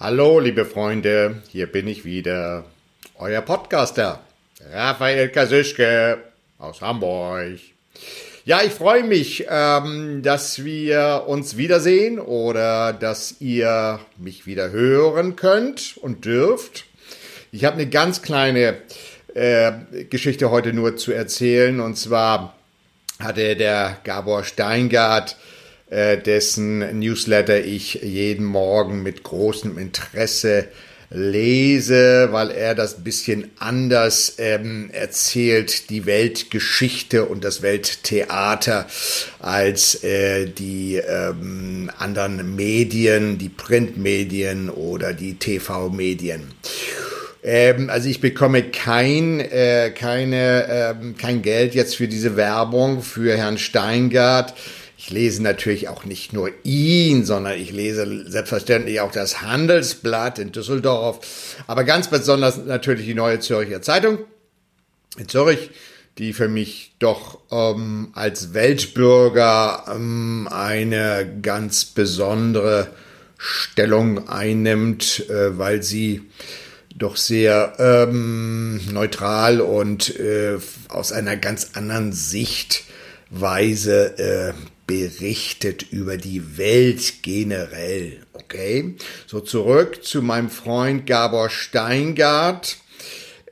Hallo, liebe Freunde, hier bin ich wieder, euer Podcaster, Raphael Kasischke aus Hamburg. Ja, ich freue mich, ähm, dass wir uns wiedersehen oder dass ihr mich wieder hören könnt und dürft. Ich habe eine ganz kleine äh, Geschichte heute nur zu erzählen und zwar hatte der Gabor Steingart dessen Newsletter ich jeden Morgen mit großem Interesse lese, weil er das bisschen anders ähm, erzählt, die Weltgeschichte und das Welttheater, als äh, die ähm, anderen Medien, die Printmedien oder die TV-Medien. Ähm, also ich bekomme kein, äh, keine, äh, kein Geld jetzt für diese Werbung für Herrn Steingart. Ich lese natürlich auch nicht nur ihn, sondern ich lese selbstverständlich auch das Handelsblatt in Düsseldorf, aber ganz besonders natürlich die Neue Zürcher Zeitung. In Zürich, die für mich doch ähm, als Weltbürger ähm, eine ganz besondere Stellung einnimmt, äh, weil sie doch sehr ähm, neutral und äh, aus einer ganz anderen Sichtweise äh, berichtet über die Welt generell. Okay, so zurück zu meinem Freund Gabor Steingart.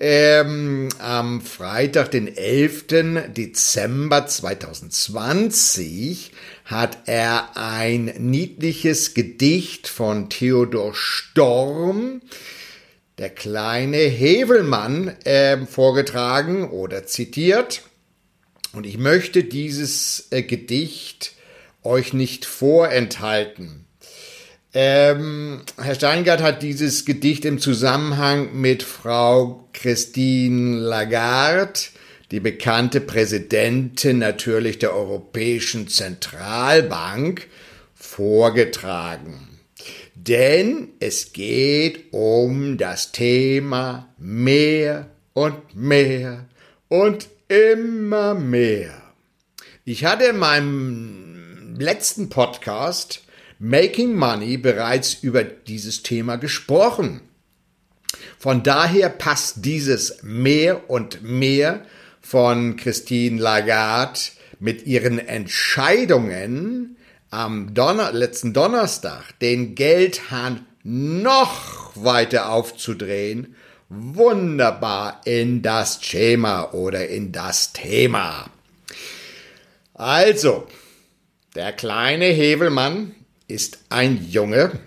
Ähm, am Freitag, den 11. Dezember 2020, hat er ein niedliches Gedicht von Theodor Storm, der kleine Hevelmann, äh, vorgetragen oder zitiert. Und ich möchte dieses äh, Gedicht euch nicht vorenthalten. Ähm, Herr Steingart hat dieses Gedicht im Zusammenhang mit Frau Christine Lagarde, die bekannte Präsidentin natürlich der Europäischen Zentralbank, vorgetragen. Denn es geht um das Thema mehr und mehr und immer mehr. Ich hatte in meinem letzten Podcast Making Money bereits über dieses Thema gesprochen. Von daher passt dieses mehr und mehr von Christine Lagarde mit ihren Entscheidungen am Donner letzten Donnerstag den Geldhahn noch weiter aufzudrehen wunderbar in das Schema oder in das Thema. Also, der kleine Hebelmann ist ein Junge,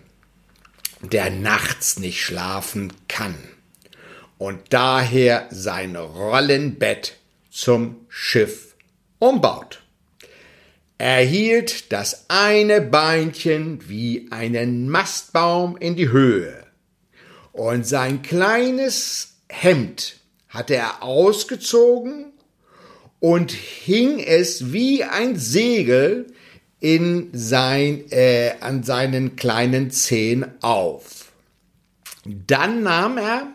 der nachts nicht schlafen kann und daher sein Rollenbett zum Schiff umbaut. Er hielt das eine Beinchen wie einen Mastbaum in die Höhe und sein kleines Hemd hatte er ausgezogen und hing es wie ein Segel in sein, äh, an seinen kleinen Zehen auf. Dann nahm er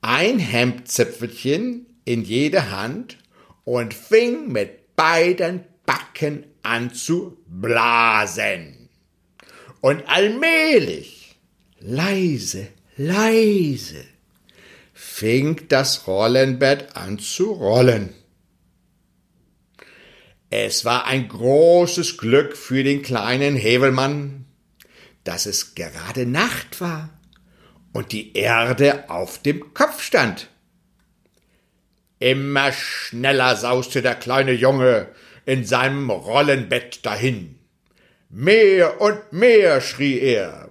ein Hemdzipfelchen in jede Hand und fing mit beiden Backen an zu blasen. Und allmählich, leise, Leise fing das Rollenbett an zu rollen. Es war ein großes Glück für den kleinen Hevelmann, dass es gerade Nacht war und die Erde auf dem Kopf stand. Immer schneller sauste der kleine Junge in seinem Rollenbett dahin. Mehr und mehr, schrie er,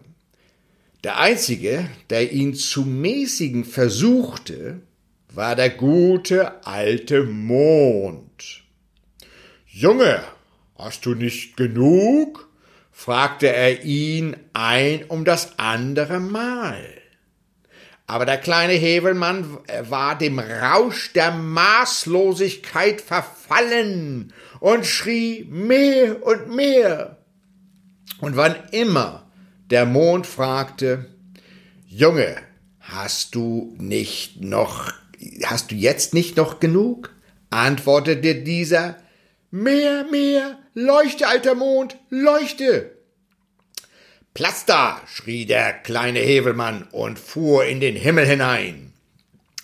der einzige, der ihn zu mäßigen versuchte, war der gute alte Mond. Junge, hast du nicht genug? fragte er ihn ein um das andere Mal. Aber der kleine Hebelmann war dem Rausch der Maßlosigkeit verfallen und schrie mehr und mehr. Und wann immer der Mond fragte, Junge, hast du nicht noch, hast du jetzt nicht noch genug? antwortete dieser, mehr, mehr, leuchte, alter Mond, leuchte. Platz da! schrie der kleine Hevelmann und fuhr in den Himmel hinein,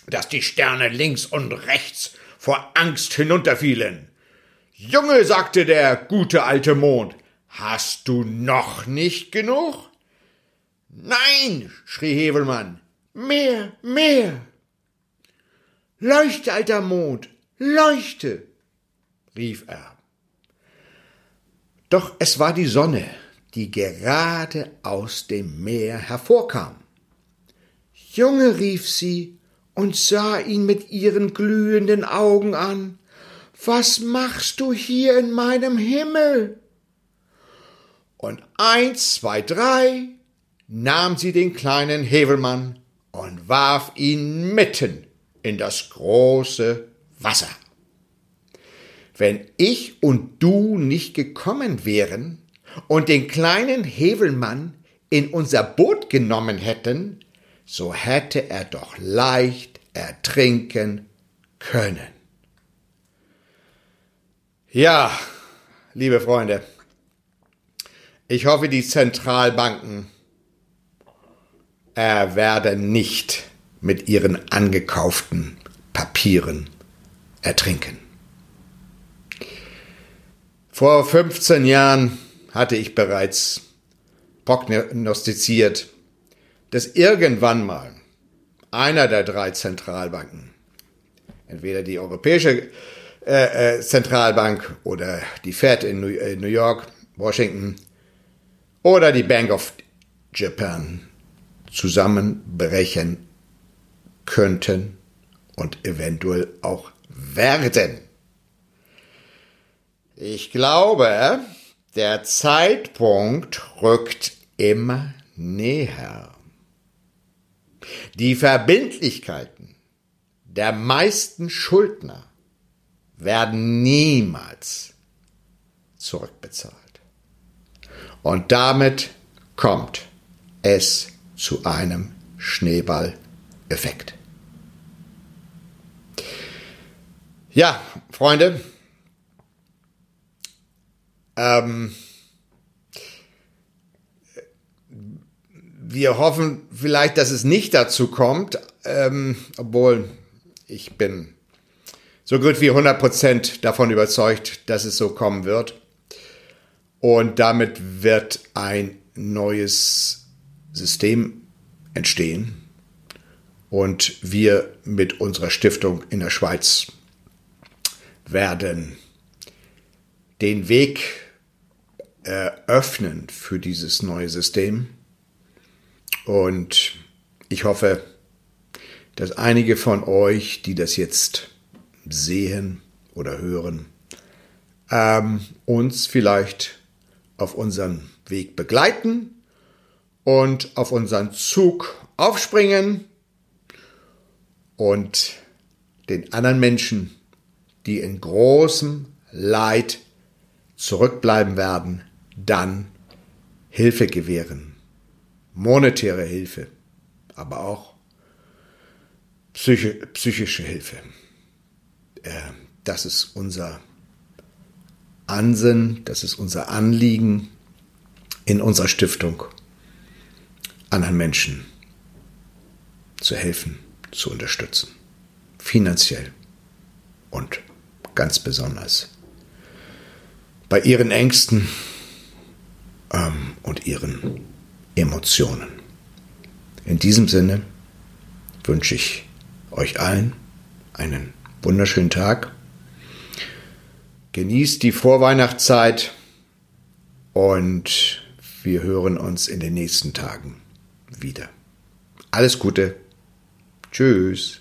dass die Sterne links und rechts vor Angst hinunterfielen. Junge, sagte der gute alte Mond, hast du noch nicht genug? Nein, schrie Hevelmann, mehr, mehr. Leuchte, alter Mond, leuchte, rief er. Doch es war die Sonne, die gerade aus dem Meer hervorkam. Junge, rief sie und sah ihn mit ihren glühenden Augen an. Was machst du hier in meinem Himmel? Und eins, zwei, drei nahm sie den kleinen Hevelmann und warf ihn mitten in das große Wasser. Wenn ich und du nicht gekommen wären und den kleinen Hevelmann in unser Boot genommen hätten, so hätte er doch leicht ertrinken können. Ja, liebe Freunde, ich hoffe, die Zentralbanken äh, werden nicht mit ihren angekauften Papieren ertrinken. Vor 15 Jahren hatte ich bereits prognostiziert, dass irgendwann mal einer der drei Zentralbanken, entweder die Europäische äh, äh, Zentralbank oder die Fed in äh, New York, Washington oder die Bank of Japan zusammenbrechen könnten und eventuell auch werden. Ich glaube, der Zeitpunkt rückt immer näher. Die Verbindlichkeiten der meisten Schuldner werden niemals zurückbezahlt. Und damit kommt es zu einem Schneeballeffekt. Ja, Freunde, ähm, wir hoffen vielleicht, dass es nicht dazu kommt, ähm, obwohl ich bin so gut wie 100% davon überzeugt, dass es so kommen wird. Und damit wird ein neues System entstehen. Und wir mit unserer Stiftung in der Schweiz werden den Weg eröffnen für dieses neue System. Und ich hoffe, dass einige von euch, die das jetzt sehen oder hören, ähm, uns vielleicht auf unseren Weg begleiten und auf unseren Zug aufspringen und den anderen Menschen, die in großem Leid zurückbleiben werden, dann Hilfe gewähren. Monetäre Hilfe, aber auch psychische Hilfe. Äh, das ist unser Ansinnen, das ist unser Anliegen in unserer Stiftung, anderen Menschen zu helfen, zu unterstützen. Finanziell und ganz besonders bei ihren Ängsten ähm, und ihren Emotionen. In diesem Sinne wünsche ich euch allen einen wunderschönen Tag. Genießt die Vorweihnachtszeit und wir hören uns in den nächsten Tagen wieder. Alles Gute. Tschüss.